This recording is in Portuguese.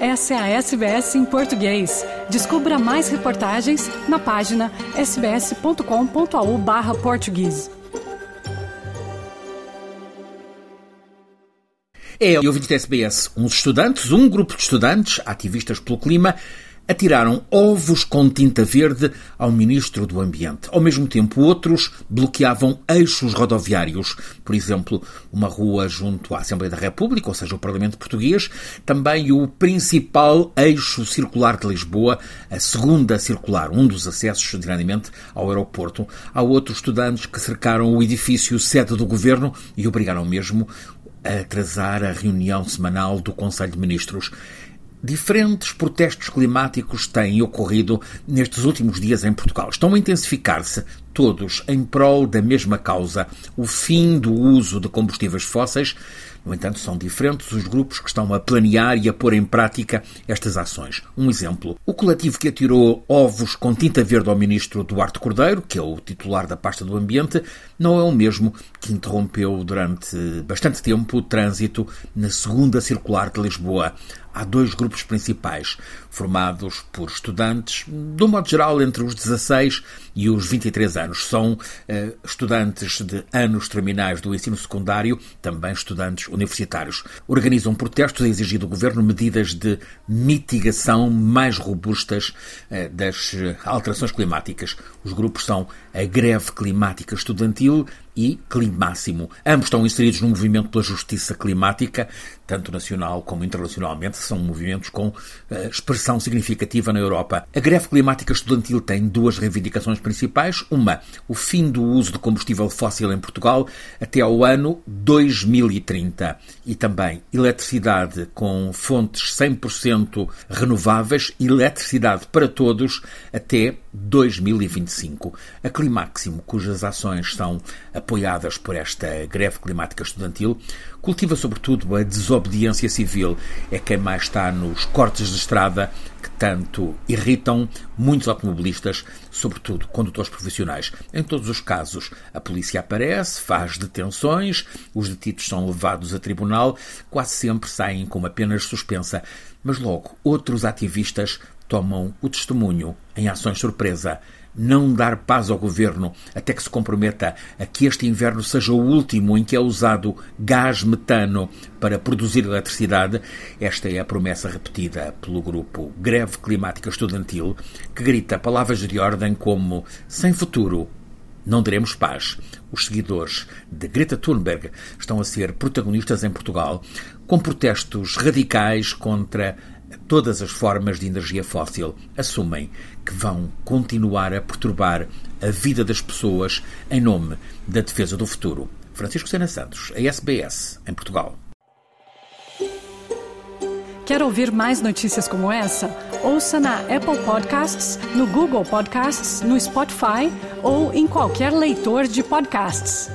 Essa é a SBS em português. Descubra mais reportagens na página sbs.com.au barra português. É, ouvinte da SBS, uns estudantes, um grupo de estudantes, ativistas pelo clima, atiraram ovos com tinta verde ao Ministro do Ambiente. Ao mesmo tempo, outros bloqueavam eixos rodoviários. Por exemplo, uma rua junto à Assembleia da República, ou seja, o Parlamento Português, também o principal eixo circular de Lisboa, a segunda circular, um dos acessos, diretamente, ao aeroporto. Há outros estudantes que cercaram o edifício sede do governo e obrigaram mesmo a atrasar a reunião semanal do Conselho de Ministros. Diferentes protestos climáticos têm ocorrido nestes últimos dias em Portugal. Estão a intensificar-se, todos em prol da mesma causa, o fim do uso de combustíveis fósseis. No entanto, são diferentes os grupos que estão a planear e a pôr em prática estas ações. Um exemplo: o coletivo que atirou ovos com tinta verde ao ministro Duarte Cordeiro, que é o titular da pasta do Ambiente, não é o mesmo que interrompeu durante bastante tempo o trânsito na segunda circular de Lisboa há dois grupos principais, formados por estudantes, de um modo geral, entre os 16 e os 23 anos. São eh, estudantes de anos terminais do ensino secundário, também estudantes universitários. Organizam protestos a exigir do governo medidas de mitigação mais robustas eh, das alterações climáticas. Os grupos são a Greve Climática Estudantil e Climáximo. Ambos estão inseridos no movimento pela justiça climática, tanto nacional como internacionalmente. São movimentos com expressão significativa na Europa. A greve climática estudantil tem duas reivindicações principais. Uma, o fim do uso de combustível fóssil em Portugal até ao ano 2030. E também eletricidade com fontes 100% renováveis, eletricidade para todos até 2025. A Climáximo, cujas ações são apoiadas por esta greve climática estudantil, cultiva sobretudo a desobediência civil. É quem mais está nos cortes de estrada que tanto irritam muitos automobilistas, sobretudo condutores profissionais. Em todos os casos, a polícia aparece, faz detenções, os detidos são levados a tribunal, quase sempre saem com uma pena suspensa, mas logo outros ativistas tomam o testemunho em ações surpresa não dar paz ao governo até que se comprometa a que este inverno seja o último em que é usado gás metano para produzir eletricidade. Esta é a promessa repetida pelo grupo Greve Climática Estudantil, que grita palavras de ordem como sem futuro. Não teremos paz. Os seguidores de Greta Thunberg estão a ser protagonistas em Portugal, com protestos radicais contra todas as formas de energia fóssil assumem que vão continuar a perturbar a vida das pessoas em nome da defesa do futuro. Francisco Sena Santos, a SBS, em Portugal. Quer ouvir mais notícias como essa? Ouça na Apple Podcasts, no Google Podcasts, no Spotify ou em qualquer leitor de podcasts.